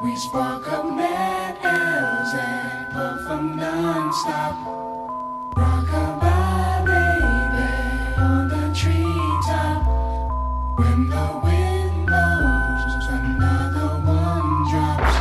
We spark up mad airs and puff them non-stop. Rockabye, baby, on the treetop. When the wind blows, another one drops.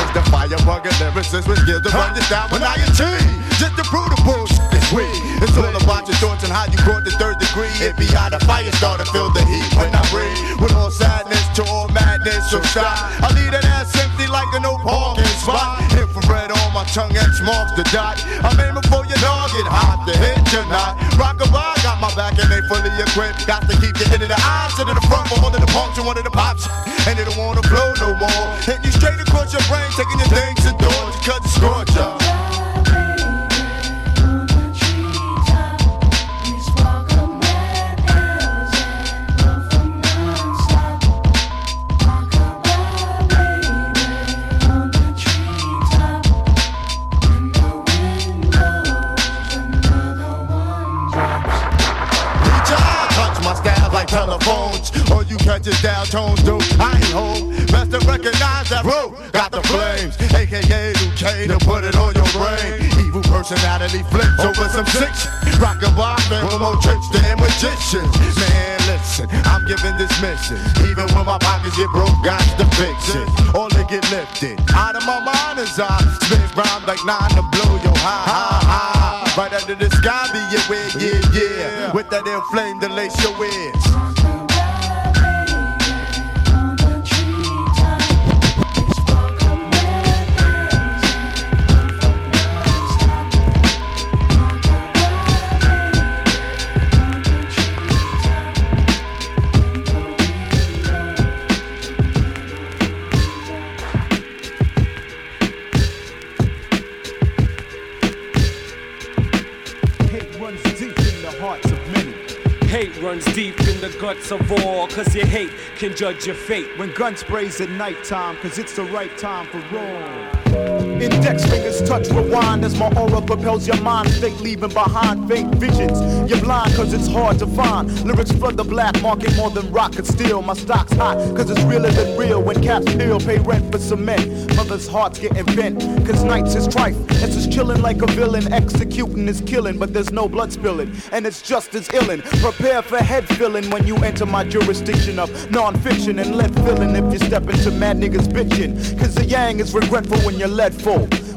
It's the firebug and lyricist with skills to run your style when I achieve. Just to prove the bullshit is weak. It's about your thoughts and how you brought the third degree. It be how the fire starter feel the heat when I breathe. With all sadness to all madness, so stop. I leave that ass empty like a no parking spot. Infrared on my tongue, X marks the dot. I'm aiming for your dog, get hot to hit you not. Rockabye got my back and they fully equipped. Got to keep getting in the eyes, sit in the front for one of the punks and one of the pops. And they don't wanna blow no more. Hit you straight across your brain, taking your things to doors because it's scorch up. Tones, dude. I ain't home. Best to recognize that road. Got the flames, aka Luke to put it on your brain. Evil personality flips over some six. Rock a block, man, with more tricks than magicians. Man, listen, I'm giving this mission. Even when my pockets get broke, got to fix it. All they get lifted. Out of my mind is I spin round like nine to blow your high, high, high. Right under the sky, be way, yeah, yeah. With that ill flame to lace your ears. Deep in the guts of all, cause your hate can judge your fate. When gun sprays at nighttime, cause it's the right time for wrong. Index fingers touch rewind as my aura propels your mind Fake leaving behind fake visions. You're blind cause it's hard to find. Lyrics flood the black market more than rock could steal. My stock's hot cause it's realer than real. When caps peel, pay rent for cement. Mother's hearts getting bent cause nights is trife. It's just chilling like a villain. Executing is killing, but there's no blood spilling. And it's just as illin'. Prepare for head filling when you enter my jurisdiction of non-fiction and lead filling if you step into mad niggas bitching. Cause the yang is regretful when you're led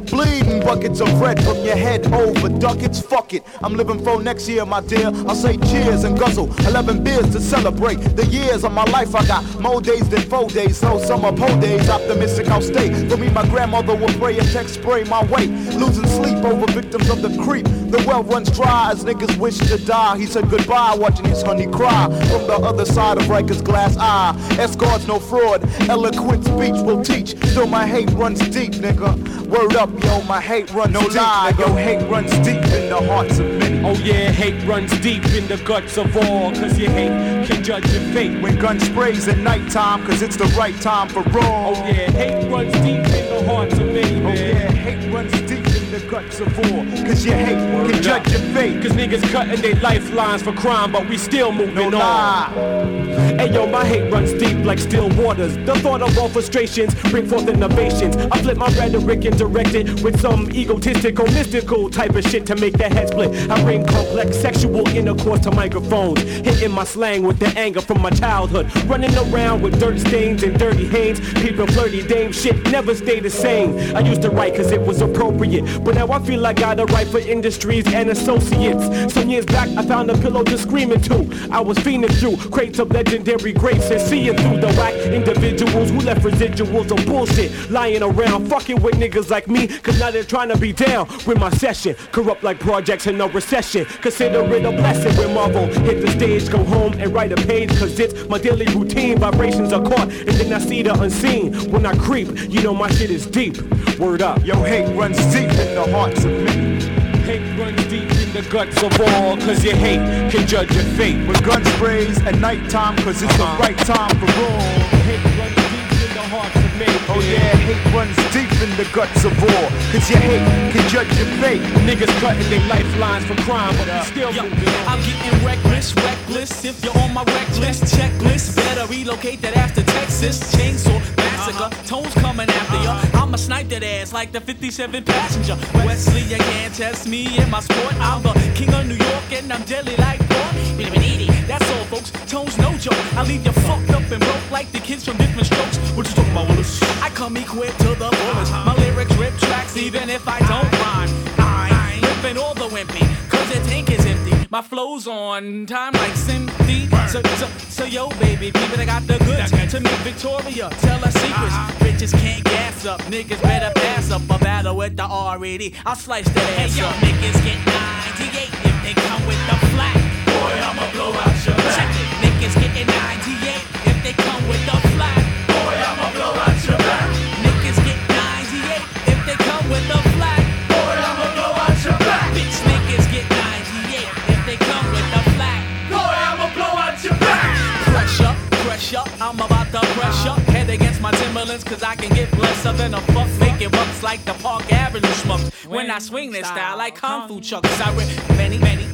Bleeding buckets of red from your head over ducats. Fuck it, I'm living for next year, my dear. I'll say cheers and guzzle 11 beers to celebrate the years of my life. I got more days than four days, so summer po days. Optimistic I'll stay. For me, my grandmother will pray and text spray my way. Losing sleep over victims of the creep. The well runs dry as niggas wish to die. He said goodbye, watching his honey cry from the other side of Rikers glass eye. Escorts no fraud, eloquent speech will teach. Still my hate runs deep, nigga. Word up, yo, my hate runs no deep. Lie, yo, hate runs deep in the hearts of men. Oh yeah, hate runs deep in the guts of all, cause your hate can judge your fate. When gun sprays at nighttime, cause it's the right time for wrong. Oh yeah, hate runs deep in the hearts of many, Oh yeah, hate runs deep the guts of all. Cause your hate can judge your fate. Cause niggas cutting their lifelines for crime, but we still moving No on. Hey yo, my hate runs deep like still waters. The thought of all frustrations bring forth innovations. I flip my rhetoric and direct it with some egotistical, mystical type of shit to make the head split. I bring complex sexual intercourse to microphones, hitting my slang with the anger from my childhood. Running around with dirt stains and dirty hands. People flirty dame shit never stay the same. I used to write cause it was appropriate, but now I feel I gotta write for industries and associates. Some years back I found a pillow to scream into. I was fiending through crates of legendary grapes and seeing through the whack individuals who left residuals of bullshit lying around fucking with niggas like me. Cause now they're trying to be down with my session. Corrupt like projects in a recession. Consider it a blessing when Marvel hit the stage go home and write a page. Cause it's my daily routine vibrations are caught and then I see the unseen. When I creep you know my shit is deep. Word up Yo, hate runs deep the hearts of many. hate runs deep in the guts of all cause your hate can judge your fate When gun sprays at nighttime, cause it's Uh-huh. the right time for wrong. hate runs deep in the hearts Oh yeah, hate runs deep in the guts of all. Cause your hate can judge your fate. Niggas cutting their lifelines for crime, but we still Yo. I'm getting reckless, reckless. If you're on my reckless checklist. Better relocate that after Texas. Chainsaw massacre. Uh-huh. Tones coming after ride uh-huh. that ass like the 57 passenger. Wesley, you can't test me in my sport. I'm the king of New York and I'm deadly like. That's all, folks. Tones no joke. I leave you fucked up and broke like the kids from different strokes. What you talking about, Willis? I come equipped to the fullest. My lyrics rip tracks even if I don't rhyme. I'm ripping all the wimpy, cause the tank is empty. My flow's on time like Simpy. So, so, so, yo, baby, people that got the goods to make Victoria tell her secrets. Uh-huh. Bitches can't gas up, niggas better pass up a battle with the R80. I'll slice that ass hey, yo. Niggas get 98 if they come with the flat. Niggas getting 98 if they come with. Boy, I'ma blow out your back. Niggas get 98 if they come with. Boy, I'ma blow out your back. Bitch, niggas get 98 if they come with. Boy, I'ma blow out your back. Pressure, pressure, I'm about to pressure. Head against my Timberlands, cause I can get lesser than a fuck. Making bucks like the Park Avenue schmucks. When I swing this style like Kung Fu chucks, I rip many, many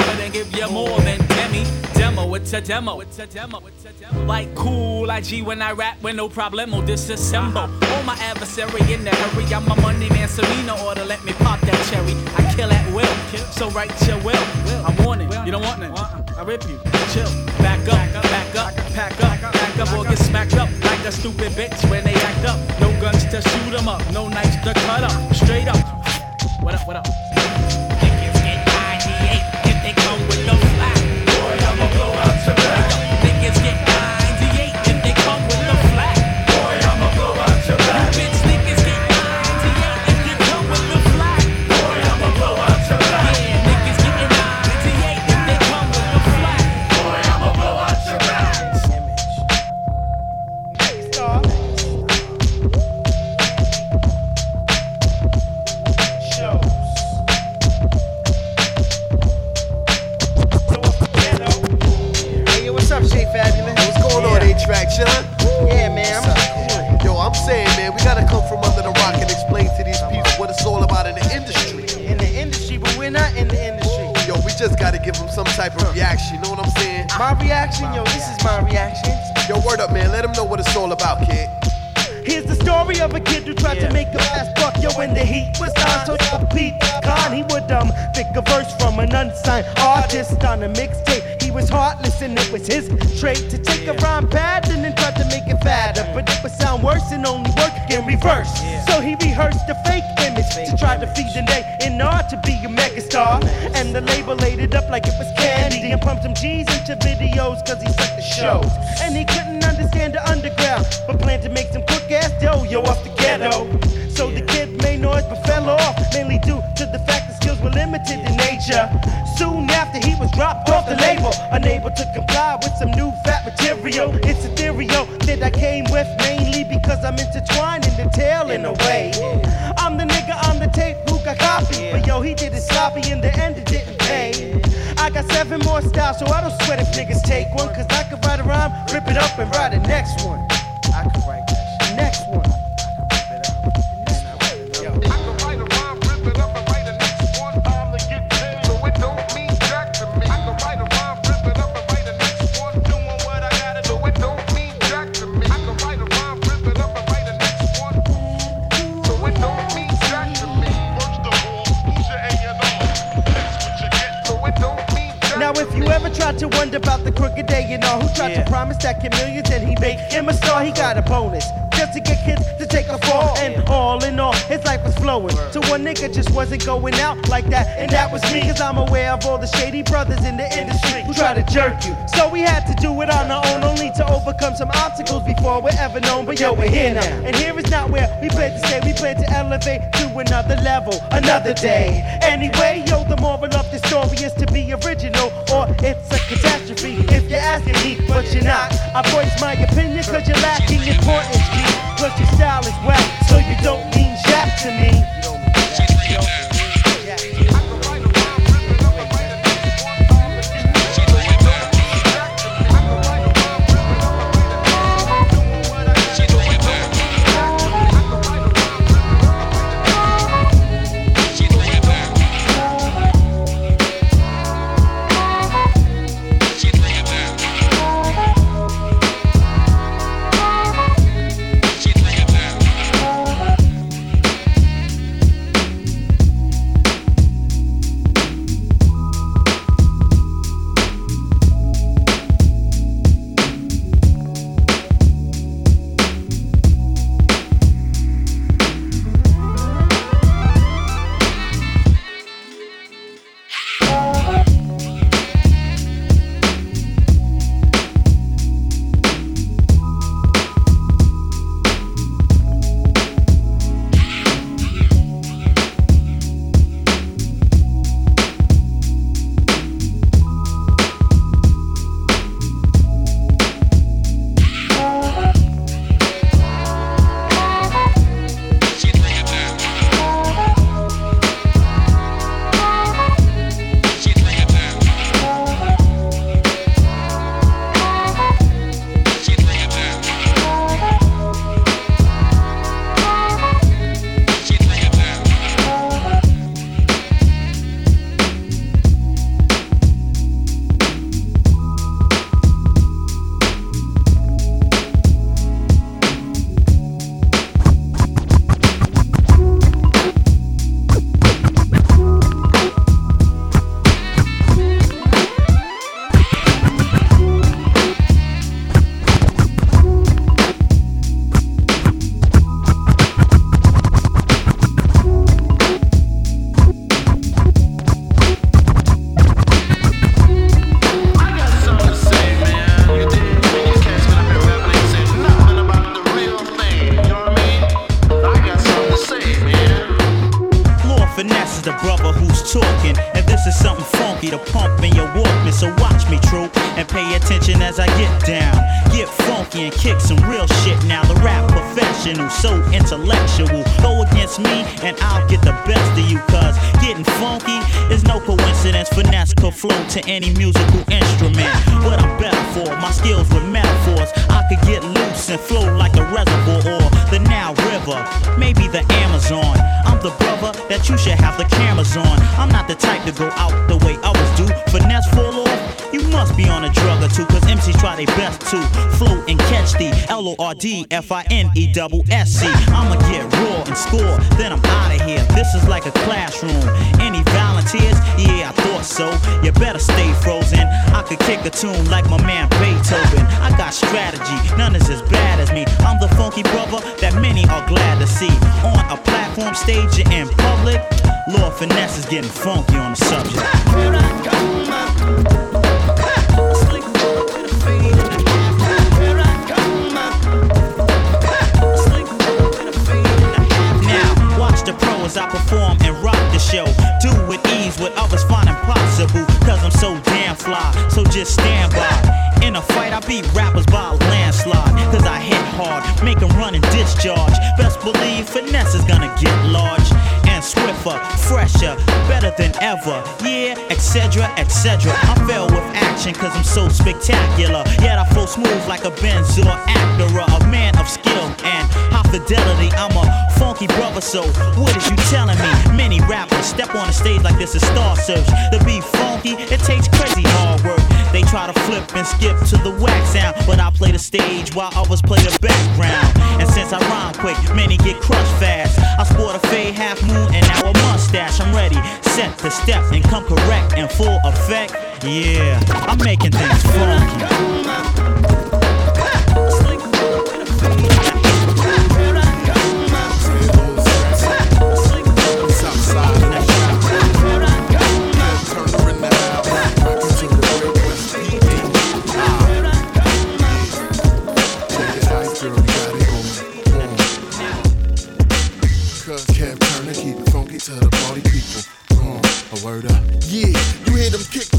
and give you more than Demi. Demo, it's a demo, it's a demo, it's a demo. Like cool IG when I rap with no problemo, oh, disassemble. All my adversary in the hurry, I'm a money man, Serena order, let me pop that cherry. I kill at will, so write your will. I'm warning, you don't want none. I rip you, chill, back up, back up, pack up, back up, or get smacked up like a stupid bitch when they act up. No guns to shoot them up, no knives to cut up, straight up. What up, what up? My reaction, yo, this is my reaction. Yo, word up, man. Let them know what it's all about, kid. Here's the story of a kid who tried yeah. to make a fast buck, yo, when the heat was on. So yo, beat Con, he would um pick a verse from an unsigned artist on a mixtape. He was heartless and it was his trait to take yeah. a rhyme bad and then try to make it fatter. But it would sound worse and only work in reverse. Yeah. So he rehearsed a fake image fake to try image. to feed the day in order to be a mech and the label laid it up like it was candy and pumped some G's into videos cause he sucked the shows. And he couldn't understand the underground, but planned to make some quick ass dough, yo, off the ghetto. So the kid made noise but fell off, mainly due to the fact that skills were limited in nature. Soon after he was dropped off the label, unable to comply with some new fat material. It's ethereal that I came with mainly because I'm into got seven more styles, so I don't sweat if niggas take one. Cause I can write a rhyme, rip it up, and write the next one. millionaire who tried yeah. to promise that kid millions and he made him a star. He got a bonus just to get kids to take a fall. And all in all, his life was flowing. So one nigga just wasn't going out like that, and that was me. Cause I'm aware of all the shady brothers in the industry who try to jerk you. So we had to do it on our own, only to overcome some obstacles another level, another day. Anyway, yo, the moral of the story is to be original, or it's a catastrophe if you're asking me, but you're not. I voice my opinion cause you're lacking importance, G. Plus your style is whack, so you don't mean jack to me. pumping that you should have the cameras on. I'm not the type to go out the way others do. Finesse full off, you must be on a drug or two, cause MCs try their best to float and catch the L O R D F I N E double S C. I'ma get raw and score, then I'm out of here. This is like a classroom. Any volunteers? Yeah, I thought so. You better stay frozen. I could kick a tune like my man Beethoven. I got strategy, none is as bad as me. I'm the funky brother that many are glad to see. On a platform stage or in public, Lord Finesse is getting funky on the subject. I perform and rock the show. Do with ease what others find impossible. Cause I'm so damn fly, so just stand by. In a fight, I beat rappers by a landslide. Cause I hit hard, make them run and discharge. Best believe finesse is gonna get large and swifter, fresher, better than ever. Yeah, etc., etc. I fell with action cause I'm so spectacular. Yet I flow smooth like a Benz or a man of skill and high fidelity. I'm a funky brother, so what is you telling me? Many rappers step on the stage like this is Star Search. To be funky, it takes crazy hard work. They try to flip and skip to the wax sound, but I play the stage while others play the background. And since I rhyme quick, many get crushed fast. I sport a fade, half moon, and now a mustache. I'm ready, set to step and come correct in full effect. Yeah, I'm making things funky.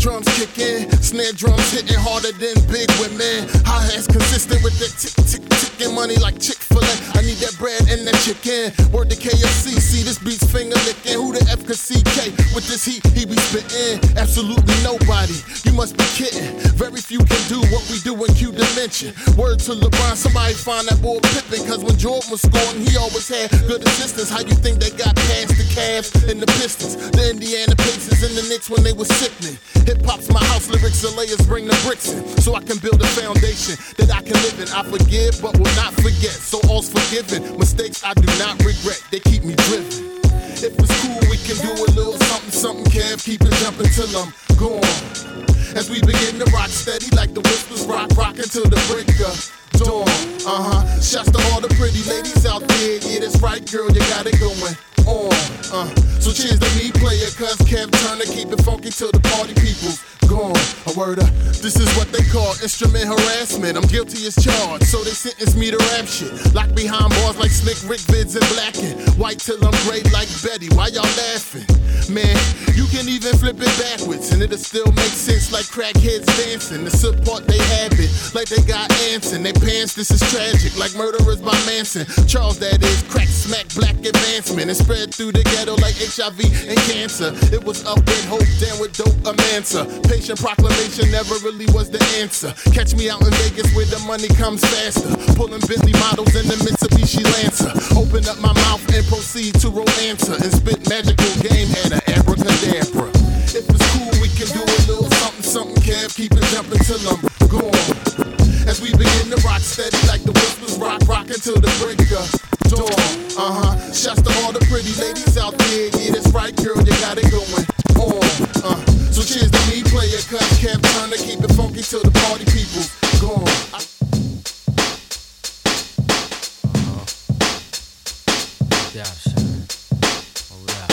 Drums kicking, snare drums hitting harder than big women. Hi hats consistent with that tick tick ticking money like Chick Fil A. I need that bread and that chicken. Word to KFC, see this beat's finger licking. Who the F could CK with this heat he be spitting? Absolutely nobody. You must be kidding. Very few can do what we do in Q dimension. Word to LeBron, somebody find that boy Pippen. Cause when Jordan was scoring, he always had good assistance. How you think they got past the Cavs and the Pistons? The Indiana Pacers and the Knicks when they was sickening. Hip hop's my house, lyrics the layers bring the bricks in. So I can build a foundation that I can live in. I forgive, but will not forget. So all's forgiven. Mistakes I do not regret, they keep me driven. If it's cool, we can do a little something, something, Kev. Keep it jumping till I'm gone. As we begin to rock steady like the whispers rock, rockin' till the break of dawn. Uh huh. Shouts to all the pretty ladies out there. Yeah, that's right, girl, you got it going on. Uh. So cheers to me, player, cuz Kev Turner keep it funky till the party people gone. A word up. This is what they call instrument harassment. I'm guilty as charged, so they sentence me to rap shit. Locked behind bars like Slick Rick Vids and Blackin'. White till I'm gray like Betty. Why y'all laughing? Man, you can even flip it backwards, and it'll still make sense like crackheads dancing. The support they have it, like they got ants in their pants. This is tragic, like murderers by Manson. Charles, that is, crack smack black advancement and spread through the ghetto like HIV and cancer. It was up with hope, down with dope, a Proclamation never really was the answer. Catch me out in Vegas where the money comes faster. Pulling Bentley models in the Mitsubishi Lancer. Open up my mouth and proceed to romance her and spit magical game head abracadabra. If it's cool, we can do a little something, something, Kev. Keep it jumping till I'm gone. As we begin to rock steady like the whispers rock, rockin' till the break of dawn. Uh huh. Shouts to all the pretty ladies out there. Yeah, that's right, girl, you got it going on. Uh. So cheers to me, player, cuz Kev Turner. Keep it funky till the party people gone. I- Yeah, son. Hold up.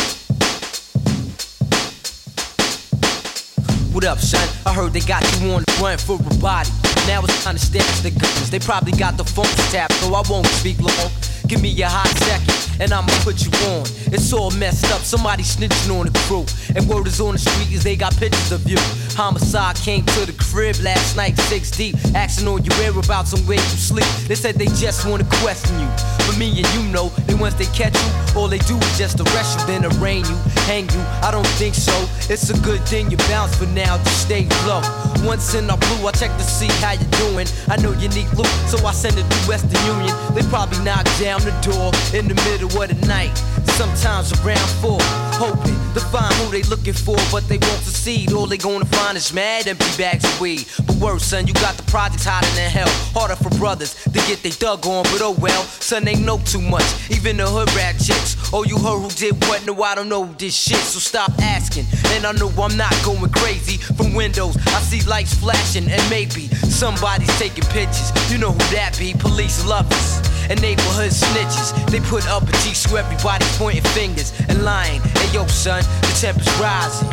What up, son? I heard they got you on the run for a body. Now it's time to stash the guns. They probably got the phone tapped, so I won't speak long. Give me a hot second. and I'ma put you on. It's all messed up, somebody snitching on the crew. And word is on the street is they got pictures of you. Homicide came to the crib last night, six deep, asking all your whereabouts and where you sleep. They said they just wanna question you. But me and you know, once they catch you, all they do is just arrest you, then arraign you, hang you. I don't think so. It's a good thing you bounce for now, just stay low. Once in our blue, I check to see how you doing. I know you need loot, so I send it to Western Union. They probably knock down the door in the middle of the night. Sometimes around four, hoping to find who they looking for, but they won't succeed. All they gonna find is mad empty bags of weed. But worse, son, you got the projects hotter than hell. Harder for brothers to get they dug on, but oh well, son, they know too much. Even the hood rat chicks. Oh, you heard who did what? No, I don't know this shit, so stop asking. And I know I'm not going crazy. From windows, I see lights flashing, and maybe somebody's taking pictures. You know who that be? Police lovers and neighborhood snitches. They put up a G so everybody pointing fingers and lying. Hey yo, son, the temperature's rising.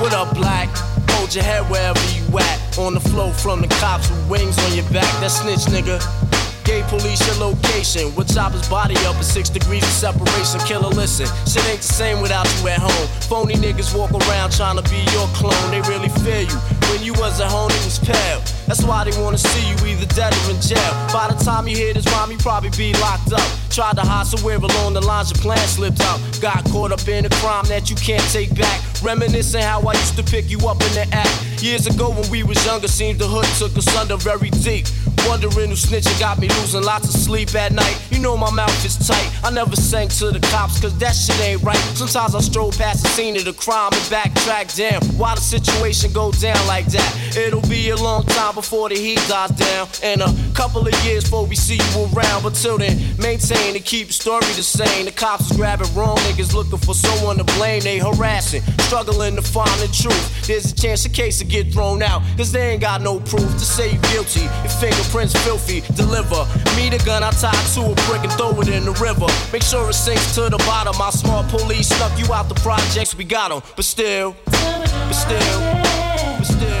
What up, black? Hold your head wherever you at. On the floor from the cops with wings on your back. That snitch nigga. Gave police your location. Chop his body up at six degrees of separation. Killer, listen. Shit ain't the same without you at home. Phony niggas walk around trying to be your clone. They really fear you. When you was at home, it was pale. That's why they wanna see you either dead or in jail. By the time you hear this rhyme, you probably be locked up. Tried to hide somewhere along the lines, your plan slipped out. Got caught up in a crime that you can't take back. Reminiscing how I used to pick you up in the act. Years ago when we was younger, seemed the hood took us under very deep. Wondering who snitching got me losing lots of sleep at night. You know my mouth is tight. I never sank to the cops, cause that shit ain't right. Sometimes I stroll past the scene of the crime and backtrack Damn, Why the situation go down like that? It'll be a long time before the heat dies down. And a couple of years before we see you around. But till then, maintain and keep the story the same. The cops is grabbing wrong niggas looking for someone to blame. They harassing, struggling to find the truth. There's a chance the case will get thrown out. Cause they ain't got no proof to say you guilty. Your fingerprints filthy. Deliver me the gun I tied to a brick and throw it in the river. Make sure it sinks to the bottom. My smart police snuck you out the projects. We got 'em, but still, but still, but still.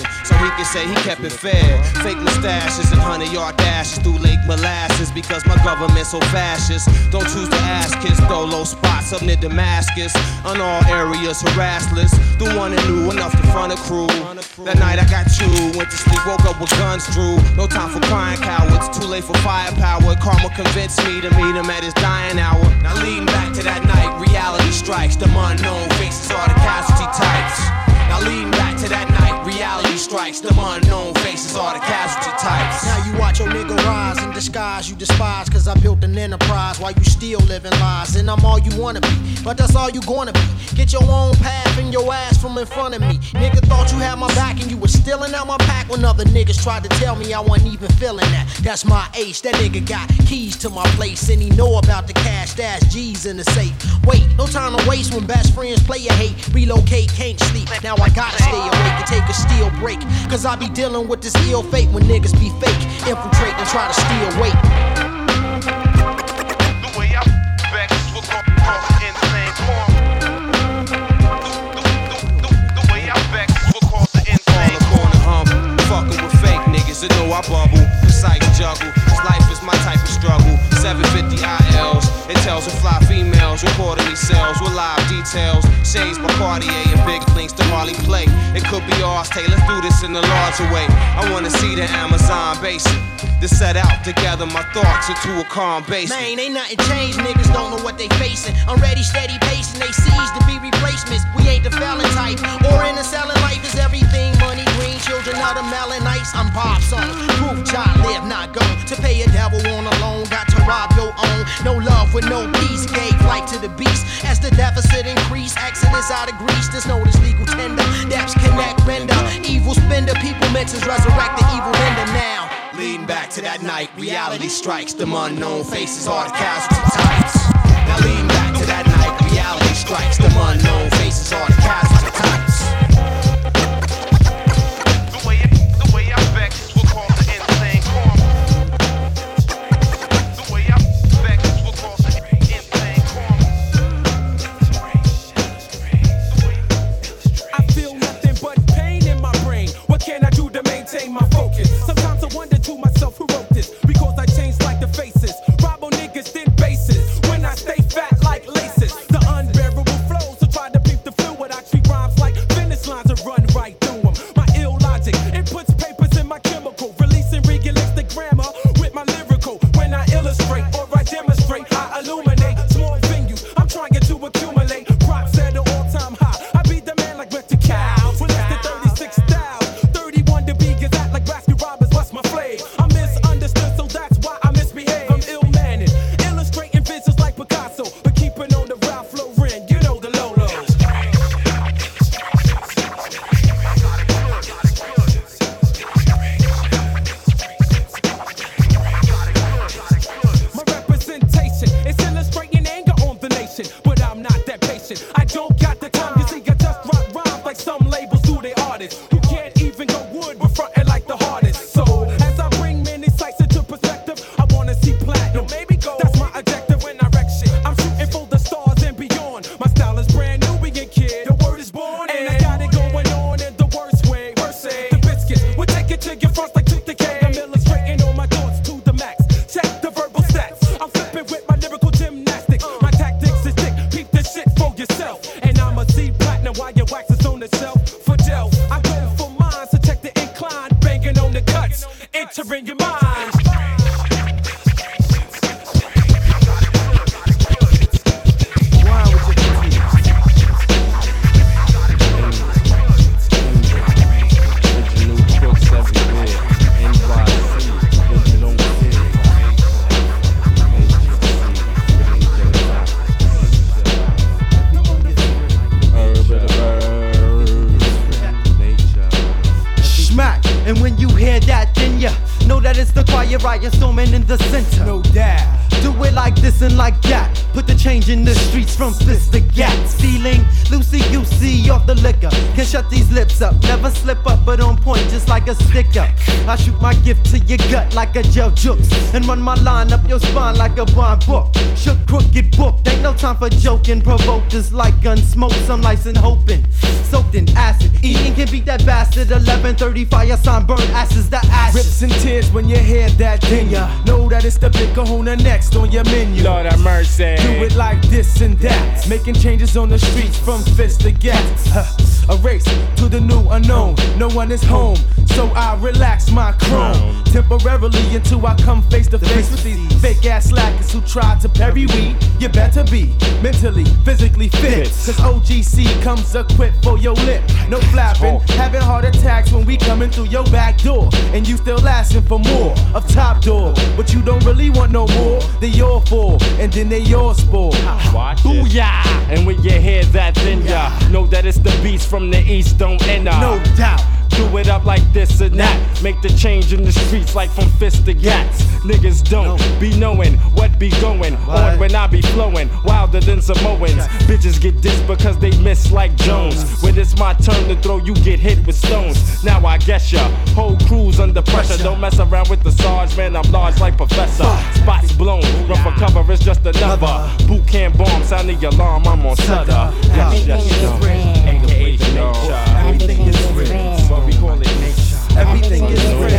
Permission so he could say he kept it fair. Fake mustaches and hundred yard dashes through Lake Molasses because my government's so fascist. Don't choose to ask kids, though low spots up near Damascus. On all areas, harassless. The one that knew enough to front a crew. That night I got you, went to sleep, woke up with guns drew. No time for crying cowards, too late for firepower. Karma convinced me to meet him at his dying hour. Now leading back to that night, reality strikes. The unknown faces are the casualty types. Now leading back reality strikes. The unknown faces are the casualty you despise. Cause I built an enterprise while you still living lies. And I'm all you wanna be, but that's all you gonna be. Get your own path and your ass from in front of me. Nigga thought you had my back and you was stealing out my pack when other niggas tried to tell me I wasn't even feeling that. That's my ace, that nigga got keys to my place and he know about the cash stash G's in the safe. Wait, no time to waste when best friends play a hate. Relocate, can't sleep. Now I gotta stay awake and take a steel break. Cause I be dealing with this ill fate when niggas be fake. Infiltrate and try to steal weight. The way I vex will cause insane form. The way I vex will cause the insane corner humble. Fucking with fake niggas that know I bubble. Precise juggle. This life is my type of struggle. 750 ILs. It tells of fly females. Recording these cells with live details. Shades by Cartier and big links to Marley Play. It could be ours. Tay, let's in a larger way. I wanna see the Amazon basin. To set out together my thoughts into a calm basin. Man, ain't nothing changed. Niggas don't know what they facing. I'm ready, steady pacing. They seize to be replacements. We ain't the felon type. Or in the selling life is everything. Money, children of the melon ice. I'm Bob Song. Proof child live, not gone. To pay a devil on a loan. Got to rob your own. No love with no peace. Gave life to the beast. As the deficit increase, exodus out of Greece. There's no legal tender. Depths connect, render. Evil spender. People mentions resurrect the evil render now. Leading back to that night, reality strikes. The unknown faces are the casualty types. Now leading back to that night, reality strikes. The unknown faces are the casualty the choir riot storming in the center. No doubt. Do it like this and like that. Put the change in the streets from fist to gats. Feeling loosey goosey off the liquor. Can shut these lips up, never slip up, but on point just like a sticker. I shoot my gift to your gut like a gel jukes. And run my line up your spine like a bond book. Shook crooked book, ain't no time for joking. Provoked is like gun smoke, some lights and hoping. Soaked in acid, eating can beat that bastard. 1130 fire sign, burn asses the ashes. Rips and tears when you hear that thing. Ya know that it's the big kahuna next on your menu. Lord have mercy. Do it like this and that. Making changes on the streets from fist to. Huh. A race to the new unknown. No one is home, so I relax my chrome temporarily until I come face to face with these fake ass slackers who try to bury we. You better be mentally, physically fit. Cause OGC comes equipped for your lip. No flapping, having heart attacks when we coming through your back door. And you still asking for more of top door. But you don't really want no more. They your for, and then they yours for. Watch Booyah! And when you hear that, then ya know that it's the beast from the east, don't enter. No doubt. Do it up like this or that. Make the change in the streets like from fist to gats. Niggas don't be knowing what be going on when I be flowing wilder than Samoans. Bitches get dissed because they miss like Jones. When it's my turn to throw, you get hit with stones. Now I guess ya whole crew's under pressure. Don't mess around with the Sarge, man. I'm large like Professor. Spots blown, run for cover, it's just another boot camp bomb. Sound the alarm, I'm on Sutter. Yes, yes, you know. AKA the nature. Everything is real.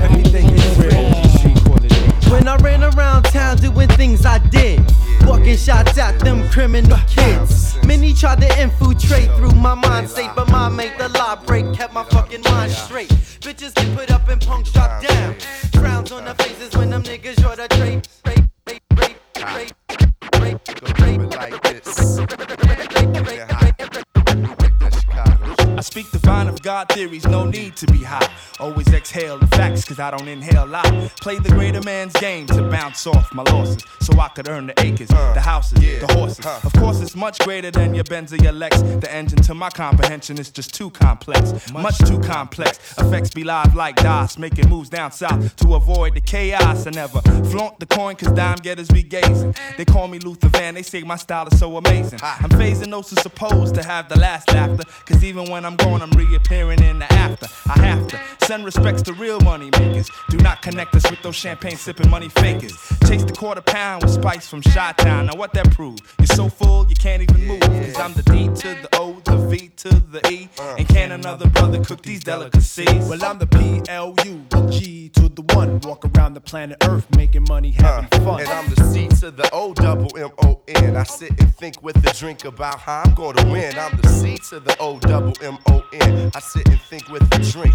Everything is real. When I ran around town doing things I did, walking shots at them criminal kids. Many tried to infiltrate through my mind state, but mine made the law break, kept my fucking mind straight. Bitches get put up and punk shot down. Frowns on their faces when them niggas draw the trade. Rape, rape, rape, rape, rape, rape, like this. I God theories, no need to be high. Always exhale the facts, cause I don't inhale lie. Play the greater man's game to bounce off my losses, so I could earn the acres, uh, the houses, the horses. Of course, it's much greater than your Benz or your Lex. The engine to my comprehension is just too complex, much too complex. Effects be live like DOS, making moves down south to avoid the chaos. I never flaunt the coin, cause dime getters be gazing. They call me Luther Van, they say my style is so amazing. I'm phasing those who supposed to have the last laughter, cause even when I'm gone, I'm reappearing in the after. I have to send respects to real money makers. Do not connect us with those champagne sipping money fakers. Chase the quarter pound with spice from Chi Town. Now, what that prove? You're so full, you can't even move. Cause I'm the D to the O, the V to the E. Uh. And can another brother cook these delicacies? Well, I'm the P L U, the G to the one. Walk around the planet Earth making money, uh. having fun. And I'm the C to the O double M O N. I sit and think with a drink about how I'm gonna win. I'm the C to the O double M O N. I sit and think with a drink.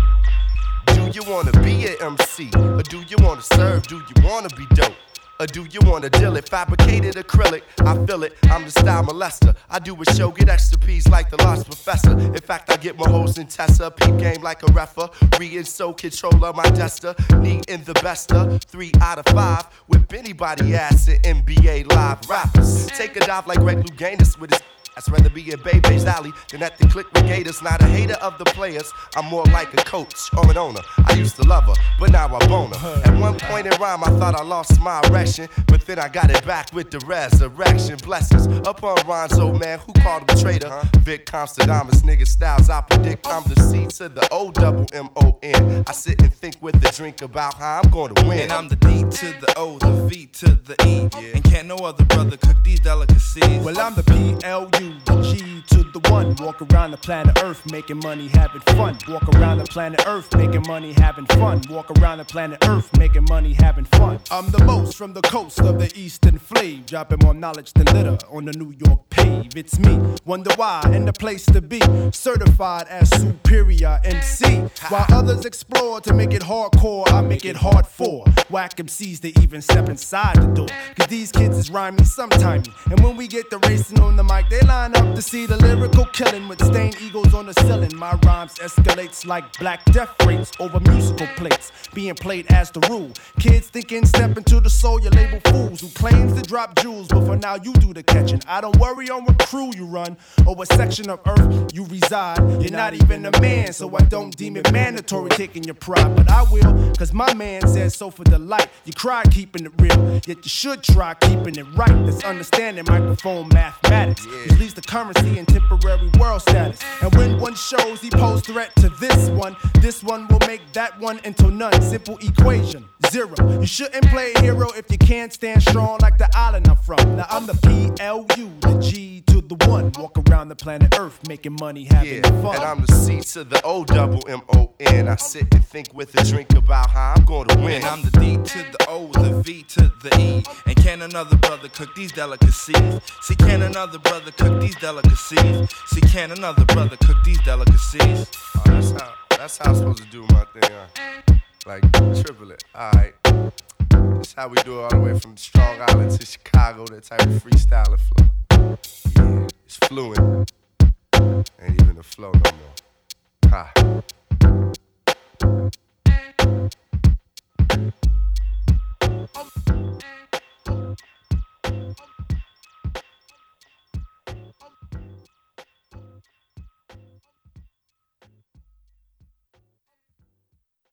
Do you wanna be an MC? Or do you wanna serve? Do you wanna be dope? Or do you wanna deal it? Fabricated acrylic, I feel it. I'm the style molester. I do a show, get extra P's like the lost professor. In fact, I get my hoes in Tessa. Peep game like a referee and so controller my duster. Need in the bester, three out of five. Whip anybody ass in NBA live rappers. Take a dive like Greg Louganis with his I'd rather be in Bebe's alley than at the click with Gators. Not a hater of the players, I'm more like a coach or an owner. I used to love her, but now I bone her. At one point in rhyme, I thought I lost my erection, but then I got it back with the resurrection. Blessings upon Ronzo, man, who called him traitor? Vic Constadamus, nigga styles, I predict I'm the C to the O double M O N. I sit and think with a drink about how I'm going to win. And I'm the D to the O, the V to the E. And can't no other brother cook these delicacies. Well, I'm the P L U, the G to the one. Walk around the planet Earth making money, having fun. Walk around the planet Earth making money, having fun. Walk around the planet Earth making money, having fun. I'm the most from the coast of the eastern flame, dropping more knowledge than litter on the New York pave. It's me, wonder why, and the place to be. Certified as superior MC. While others explore to make it hardcore, I make it hard for whack MCs to even step inside the door. Cause these kids is rhyming sometime. And when we get the racing on the mic, they line up to see the Lyrical killing with stained egos on the ceiling. My rhymes escalates like black death rates over musical plates. Being played as the rule. Kids thinking step into the soul, you label fools who claims to drop jewels, but for now you do the catching. I don't worry on what crew you run or what section of earth you reside. You're not even a man, so I don't deem it mandatory taking your pride. But I will, cause my man says so for delight. You cry keeping it real, yet you should try keeping it right. That's understanding microphone mathematics, which leads the currency and temporary world status. And when one shows he posed threat to this one, this one will make that one into none. Simple equation, zero. You shouldn't play a hero if you can't stand strong like the island I'm from. Now I'm the PLU, the G to the one. Walk around the planet Earth making money, having Yeah, fun. and I'm the C to the O double M O N. I sit and think with a drink about how I'm going to win. And I'm the D to the O, the V to the E. And can another brother cook these delicacies? See, can another brother cook cook these delicacies. See, can another brother cook these delicacies? Oh, that's how that's how I'm supposed to do my thing. Huh? Like triple it. Alright. That's how we do it all the way from Strong Island to Chicago, that type of freestyling flow. Yeah, it's fluent. Ain't even a flow no more. Ha. Oh.